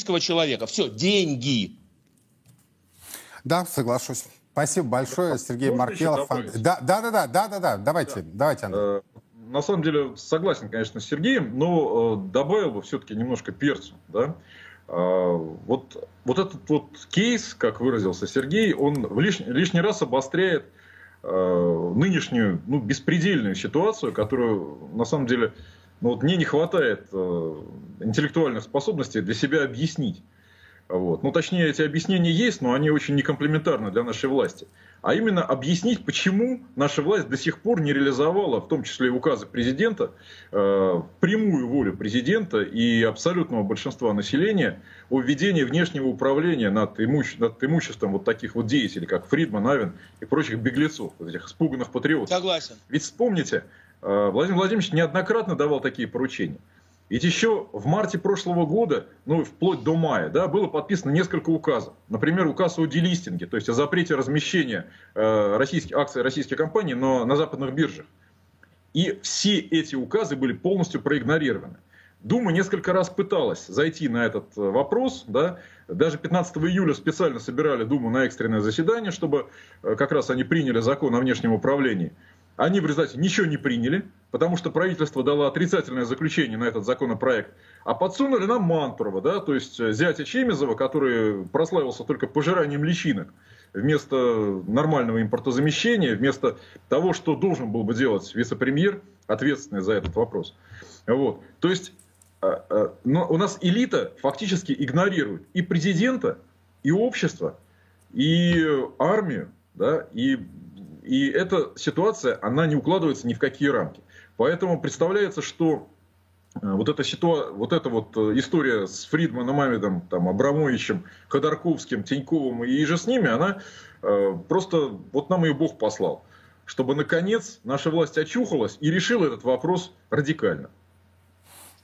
анти, антироссийского человека. Все, деньги. Да, соглашусь. Спасибо большое, Сергей Маркелов. Да, да, да, да, да, да, да. Давайте, да. давайте, Андрей. Э, на самом деле согласен, конечно, с Сергеем, но э, добавил бы все-таки немножко перцу, да. Вот, вот этот вот кейс, как выразился Сергей, он лишний, лишний раз обостряет Э, нынешнюю ну, беспредельную ситуацию, которую на самом деле ну, вот мне не хватает э, интеллектуальных способностей для себя объяснить. Вот. Ну, точнее, эти объяснения есть, но они очень некомплементарны для нашей власти. А именно объяснить, почему наша власть до сих пор не реализовала, в том числе и указы президента, э, прямую волю президента и абсолютного большинства населения о введении внешнего управления над, имуще, над имуществом вот таких вот деятелей, как Фридман, Авен и прочих беглецов, вот этих испуганных патриотов. Согласен. Ведь вспомните, Владимир Владимирович неоднократно давал такие поручения. Ведь еще в марте прошлого года, ну, вплоть до мая, да, было подписано несколько указов. Например, указ о делистинге, то есть о запрете размещения э, российских, акций российских компаний но, на западных биржах. И все эти указы были полностью проигнорированы. Дума несколько раз пыталась зайти на этот э, вопрос. Да? Даже 15 июля специально собирали Думу на экстренное заседание, чтобы э, как раз они приняли закон о внешнем управлении. Они в результате ничего не приняли, потому что правительство дало отрицательное заключение на этот законопроект. А подсунули нам Мантурова, да, то есть э, зятя Чемизова, который прославился только пожиранием личинок. Вместо нормального импортозамещения, вместо того, что должен был бы делать вице-премьер, ответственный за этот вопрос. Вот. То есть а, а, но у нас элита фактически игнорирует и президента, и общество, и армию, да, и и эта ситуация, она не укладывается ни в какие рамки. Поэтому представляется, что э, вот эта, ситуа... вот эта вот э, история с Фридманом, Амидом, там, Абрамовичем, Ходорковским, Тиньковым и же с ними, она э, просто, вот нам ее Бог послал, чтобы наконец наша власть очухалась и решила этот вопрос радикально.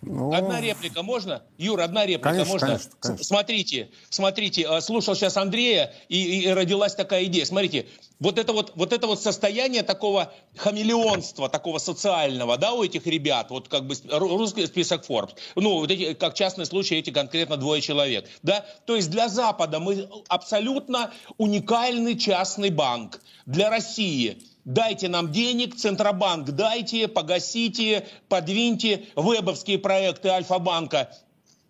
Ну... Одна реплика можно? Юр, одна реплика конечно, можно? Конечно, конечно. Смотрите, смотрите, э, слушал сейчас Андрея, и, и родилась такая идея. Смотрите, вот это вот, вот это вот состояние такого хамелеонства, такого социального, да, у этих ребят, вот как бы русский список Forbes, ну, вот эти, как частный случай, эти конкретно двое человек, да, то есть для Запада мы абсолютно уникальный частный банк, для России – Дайте нам денег, Центробанк дайте, погасите, подвиньте вебовские проекты Альфа-банка.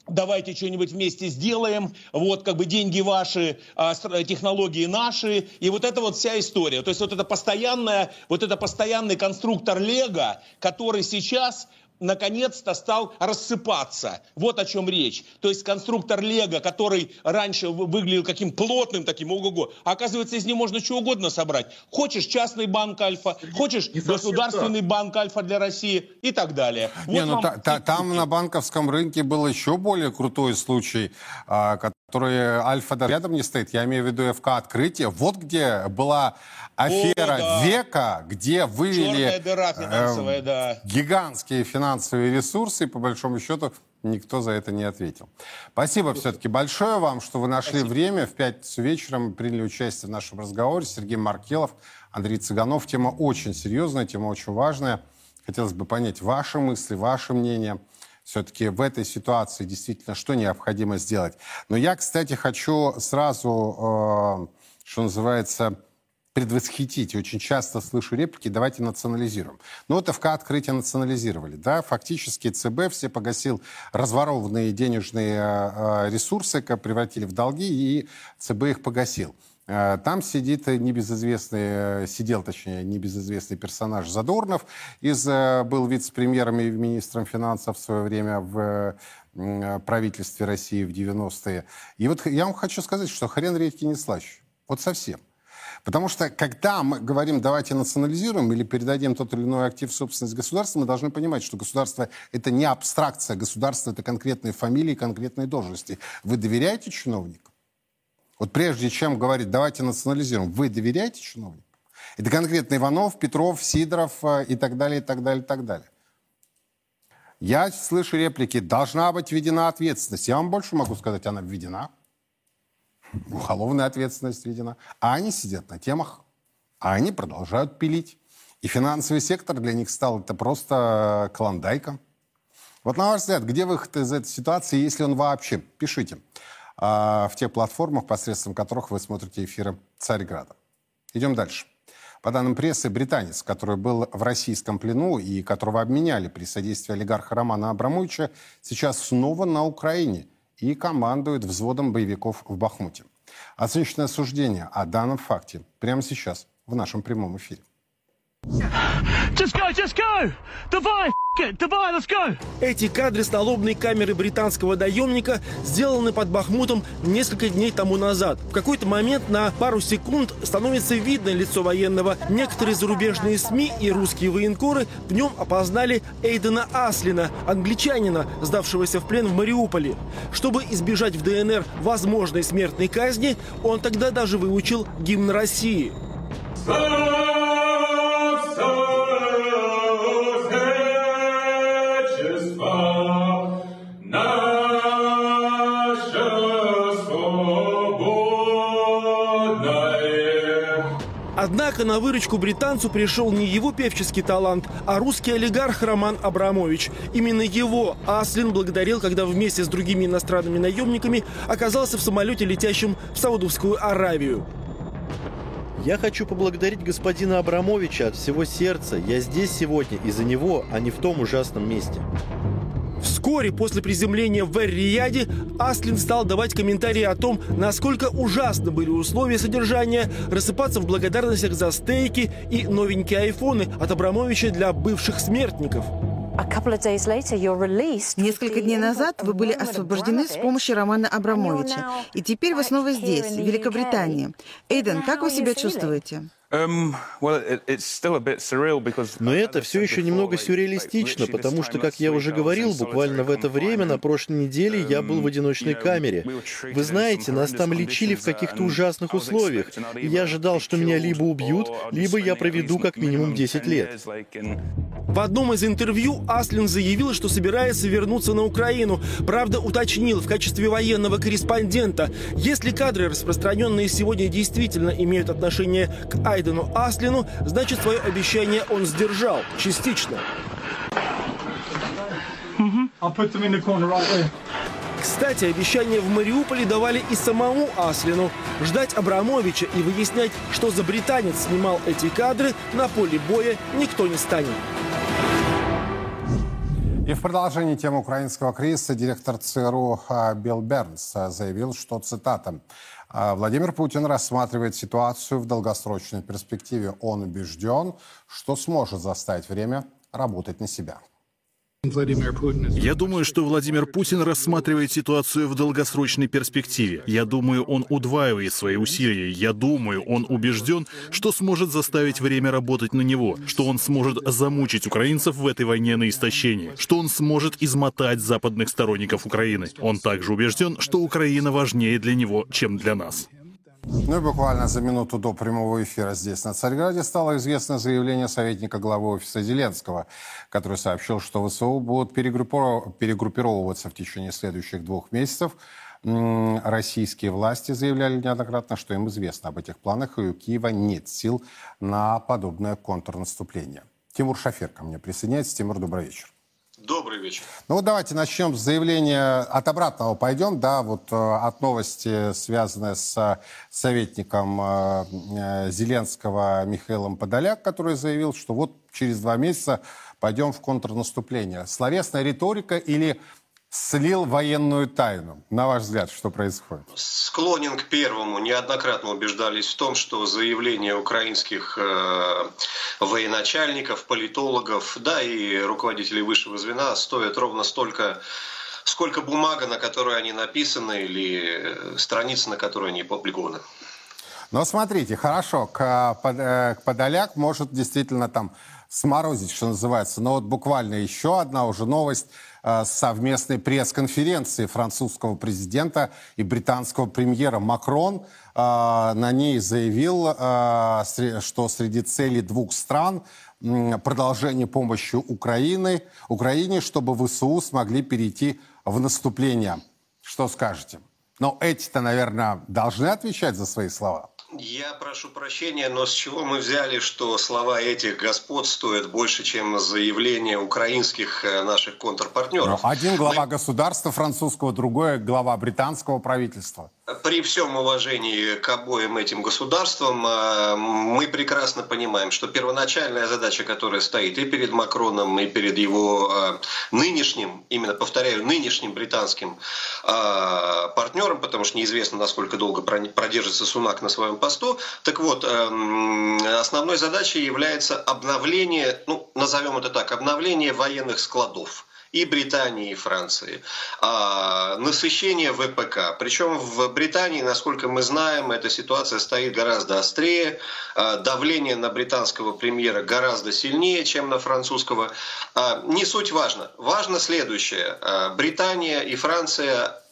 Давайте что-нибудь вместе сделаем, вот как бы деньги ваши, а технологии наши, и вот это вот вся история. То есть вот это постоянная, вот это постоянный конструктор Лего, который сейчас наконец-то стал рассыпаться. Вот о чем речь. То есть конструктор Лего, который раньше выглядел каким плотным таким, ого-го, оказывается, из него можно что угодно собрать. Хочешь частный банк Альфа, хочешь государственный так. банк Альфа для России и так далее. Вот Не, ну, та, та, там на банковском рынке был еще более крутой случай, а, который Альфа рядом не стоит. Я имею в виду ФК открытие. Вот где была афера О, да. века, где вывели дыра э, финансовая, э, да. гигантские финансовые ресурсы, и по большому счету никто за это не ответил. Спасибо все-таки большое вам, что вы нашли Спасибо. время в пятницу вечером, приняли участие в нашем разговоре. Сергей Маркелов, Андрей Цыганов. Тема очень серьезная, тема очень важная. Хотелось бы понять ваши мысли, ваше мнение. Все-таки в этой ситуации действительно что необходимо сделать. Но я, кстати, хочу сразу, э, что называется, предвосхитить. Очень часто слышу реплики «давайте национализируем». Ну вот ФК открытие национализировали. Да? Фактически ЦБ все погасил разворованные денежные э, ресурсы, превратили в долги, и ЦБ их погасил. Э, там сидит небезызвестный, э, сидел, точнее, небезызвестный персонаж Задорнов, из, был вице-премьером и министром финансов в свое время в правительстве России в 90-е. И вот я вам хочу сказать, что хрен редьки не слаще. Вот совсем. Потому что, когда мы говорим, давайте национализируем или передадим тот или иной актив в собственность государства, мы должны понимать, что государство — это не абстракция, государство — это конкретные фамилии, конкретные должности. Вы доверяете чиновникам? Вот прежде чем говорить, давайте национализируем, вы доверяете чиновникам? Это конкретно Иванов, Петров, Сидоров э, и так далее, и так далее, и так далее. Я слышу реплики, должна быть введена ответственность. Я вам больше могу сказать, она введена уголовная ответственность введена. А они сидят на темах, а они продолжают пилить. И финансовый сектор для них стал это просто клондайка. Вот на ваш взгляд, где выход из этой ситуации, если он вообще? Пишите а, в тех платформах, посредством которых вы смотрите эфиры Царьграда. Идем дальше. По данным прессы, британец, который был в российском плену и которого обменяли при содействии олигарха Романа Абрамовича, сейчас снова на Украине – и командует взводом боевиков в Бахмуте. Оценочное суждение о данном факте прямо сейчас в нашем прямом эфире. Just go, just go! Давай, it, давай, let's go! Эти кадры с налобной камеры британского наемника сделаны под Бахмутом несколько дней тому назад. В какой-то момент на пару секунд становится видно лицо военного. Некоторые зарубежные СМИ и русские военкоры в нем опознали Эйдена Аслина, англичанина, сдавшегося в плен в Мариуполе. Чтобы избежать в ДНР возможной смертной казни, он тогда даже выучил гимн России. Однако на выручку британцу пришел не его певческий талант, а русский олигарх Роман Абрамович. Именно его Аслин благодарил, когда вместе с другими иностранными наемниками оказался в самолете, летящем в Саудовскую Аравию. Я хочу поблагодарить господина Абрамовича от всего сердца. Я здесь сегодня из-за него, а не в том ужасном месте. Вскоре после приземления в Эр-Рияде Аслин стал давать комментарии о том, насколько ужасны были условия содержания, рассыпаться в благодарностях за стейки и новенькие айфоны от Абрамовича для бывших смертников. Несколько дней назад вы были освобождены с помощью Романа Абрамовича. И теперь вы снова здесь, в Великобритании. Эйден, как вы себя чувствуете? Но это все еще немного сюрреалистично, потому что, как я уже говорил, буквально в это время, на прошлой неделе, я был в одиночной камере. Вы знаете, нас там лечили в каких-то ужасных условиях, и я ожидал, что меня либо убьют, либо я проведу как минимум 10 лет. В одном из интервью Аслин заявил, что собирается вернуться на Украину. Правда, уточнил в качестве военного корреспондента, если кадры, распространенные сегодня, действительно имеют отношение к Айдену Аслину, значит, свое обещание он сдержал. Частично. Кстати, обещание в Мариуполе давали и самому Аслину. Ждать Абрамовича и выяснять, что за британец снимал эти кадры, на поле боя никто не станет. И в продолжении темы украинского кризиса директор ЦРУ а, Билл Бернс а, заявил, что, цитата, Владимир Путин рассматривает ситуацию в долгосрочной перспективе. Он убежден, что сможет заставить время работать на себя. Я думаю, что Владимир Путин рассматривает ситуацию в долгосрочной перспективе. Я думаю, он удваивает свои усилия. Я думаю, он убежден, что сможет заставить время работать на него, что он сможет замучить украинцев в этой войне на истощение, что он сможет измотать западных сторонников Украины. Он также убежден, что Украина важнее для него, чем для нас. Ну и буквально за минуту до прямого эфира здесь, на Царьграде, стало известно заявление советника главы офиса Зеленского, который сообщил, что ВСУ будут перегруппировываться в течение следующих двух месяцев. Российские власти заявляли неоднократно, что им известно об этих планах, и у Киева нет сил на подобное контрнаступление. Тимур Шафер ко мне присоединяется. Тимур, добрый вечер. Добрый вечер. Ну вот давайте начнем с заявления, от обратного пойдем, да, вот э, от новости, связанной с советником э, э, Зеленского Михаилом Подоляк, который заявил, что вот через два месяца пойдем в контрнаступление. Словесная риторика или слил военную тайну. На ваш взгляд, что происходит? Склонен к первому. Неоднократно убеждались в том, что заявления украинских э, военачальников, политологов, да и руководителей высшего звена стоят ровно столько, сколько бумага, на которой они написаны, или страницы, на которой они опубликованы. Но смотрите, хорошо, к, э, к Подоляк может действительно там сморозить, что называется. Но вот буквально еще одна уже новость Э, совместной пресс-конференции французского президента и британского премьера Макрон. Э, на ней заявил, э, что среди целей двух стран продолжение помощи Украины, Украине, чтобы ВСУ смогли перейти в наступление. Что скажете? Но эти-то, наверное, должны отвечать за свои слова. Я прошу прощения, но с чего мы взяли, что слова этих господ стоят больше, чем заявления украинских э, наших контрпартнеров? Но один глава мы... государства французского, другой глава британского правительства. При всем уважении к обоим этим государствам, э, мы прекрасно понимаем, что первоначальная задача, которая стоит и перед Макроном, и перед его э, нынешним, именно повторяю, нынешним британским партнером, потому что неизвестно, насколько долго продержится Сунак на своем посту. Так вот, основной задачей является обновление, ну, назовем это так, обновление военных складов и Британии, и Франции. А, насыщение ВПК. Причем в Британии, насколько мы знаем, эта ситуация стоит гораздо острее. А, давление на британского премьера гораздо сильнее, чем на французского. А, не суть важно. Важно следующее. А, Британия и Франция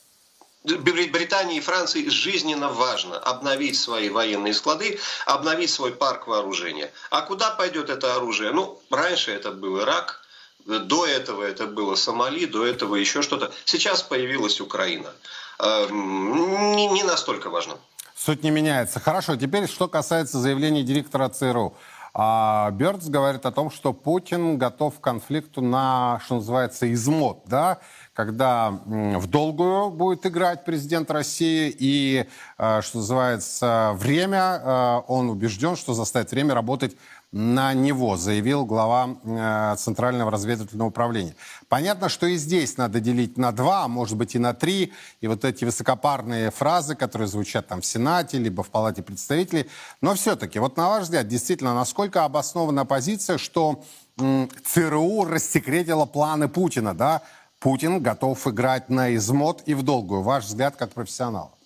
Британии и Франции жизненно важно обновить свои военные склады, обновить свой парк вооружения. А куда пойдет это оружие? Ну, раньше это был Ирак, до этого это было Сомали, до этого еще что-то. Сейчас появилась Украина. Эм, не, не настолько важно. Суть не меняется. Хорошо, теперь что касается заявления директора ЦРУ. А Бёрдс говорит о том, что Путин готов к конфликту на, что называется, измот, да, когда в долгую будет играть президент России и, э, что называется, время, э, он убежден, что заставит время работать на него, заявил глава э, Центрального разведывательного управления. Понятно, что и здесь надо делить на два, а может быть и на три. И вот эти высокопарные фразы, которые звучат там в Сенате, либо в Палате представителей. Но все-таки, вот на ваш взгляд, действительно, насколько обоснована позиция, что ЦРУ рассекретила планы Путина, да? Путин готов играть на измот и в долгую. Ваш взгляд как профессионал?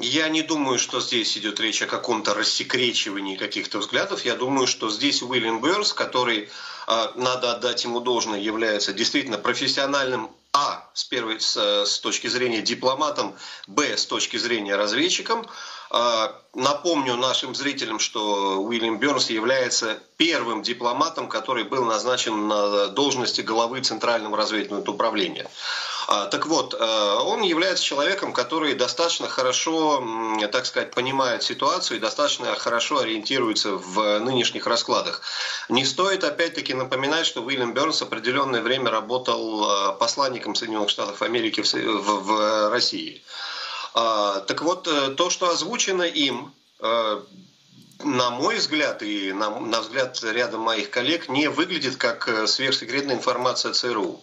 Я не думаю, что здесь идет речь о каком-то рассекречивании каких-то взглядов. Я думаю, что здесь Уильям Берс, который, а, надо отдать ему должное, является действительно профессиональным а. С, первой, с, с точки зрения дипломатом, б. С точки зрения разведчиком. А, напомню нашим зрителям, что Уильям Бернс является первым дипломатом, который был назначен на должности главы Центрального разведывательного управления. А, так вот, э, он является человеком, который достаточно хорошо, так сказать, понимает ситуацию и достаточно хорошо ориентируется в нынешних раскладах. Не стоит, опять-таки, напоминать, что Уильям Бернс определенное время работал посланником Соединенных Штатов Америки в России. А, так вот, э, то, что озвучено им, на мой взгляд и на, на взгляд ряда моих коллег, не выглядит как э, сверхсекретная информация ЦРУ.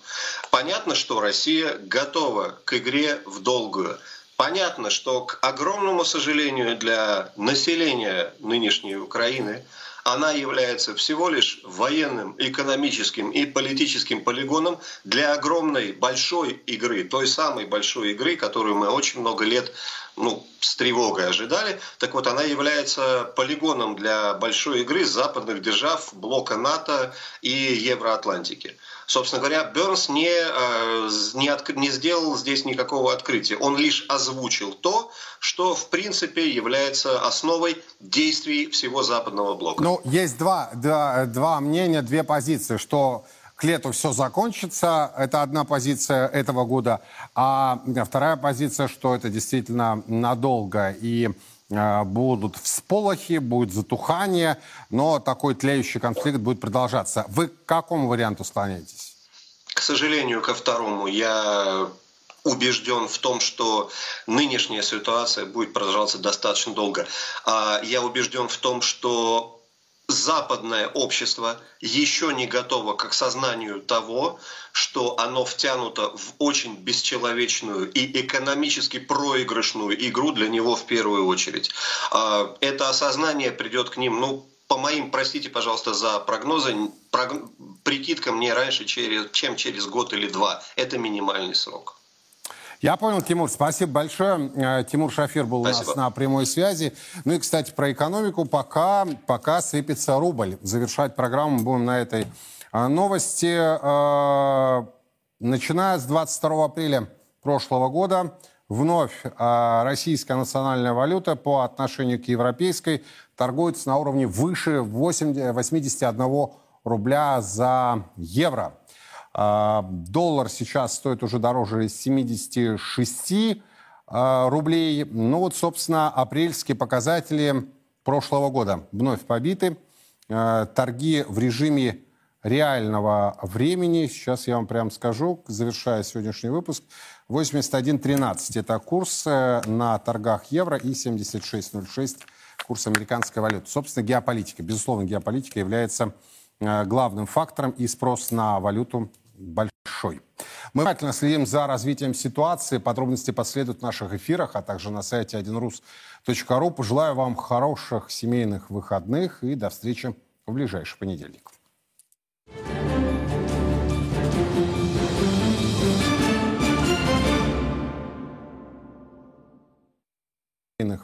Понятно, что Россия готова к игре в долгую. Понятно, что к огромному сожалению для населения нынешней Украины она является всего лишь военным, экономическим и политическим полигоном для огромной большой игры, той самой большой игры, которую мы очень много лет ну, с тревогой ожидали. Так вот, она является полигоном для большой игры западных держав, блока НАТО и Евроатлантики. Собственно говоря, Бернс не, э, не, от, не сделал здесь никакого открытия. Он лишь озвучил то, что в принципе является основой действий всего западного блока. Ну, есть два, два, два мнения, две позиции, что к лету все закончится. Это одна позиция этого года. А вторая позиция, что это действительно надолго. И будут всполохи, будет затухание, но такой тлеющий конфликт будет продолжаться. Вы к какому варианту склоняетесь? К сожалению, ко второму. Я убежден в том, что нынешняя ситуация будет продолжаться достаточно долго. А я убежден в том, что западное общество еще не готово к осознанию того, что оно втянуто в очень бесчеловечную и экономически проигрышную игру для него в первую очередь. А, это осознание придет к ним, ну, по моим, простите, пожалуйста, за прогнозы, прог... прикидкам не раньше, чем через год или два. Это минимальный срок. Я понял, Тимур, спасибо большое. Э, Тимур Шафир был спасибо. у нас на прямой связи. Ну и, кстати, про экономику пока, пока сыпется рубль. Завершать программу будем на этой э, новости. Э, начиная с 22 апреля прошлого года вновь российская национальная валюта по отношению к европейской торгуется на уровне выше 81 рубля за евро. А, доллар сейчас стоит уже дороже 76 а, рублей. Ну вот, собственно, апрельские показатели прошлого года вновь побиты. А, торги в режиме реального времени. Сейчас я вам прям скажу, завершая сегодняшний выпуск. 81.13 это курс э, на торгах евро и 76.06 курс американской валюты. Собственно, геополитика. Безусловно, геополитика является главным фактором и спрос на валюту большой. Мы внимательно следим за развитием ситуации. Подробности последуют в наших эфирах, а также на сайте 1rus.ru. Пожелаю вам хороших семейных выходных и до встречи в ближайший понедельник.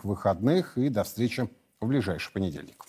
выходных и до встречи в ближайший понедельник.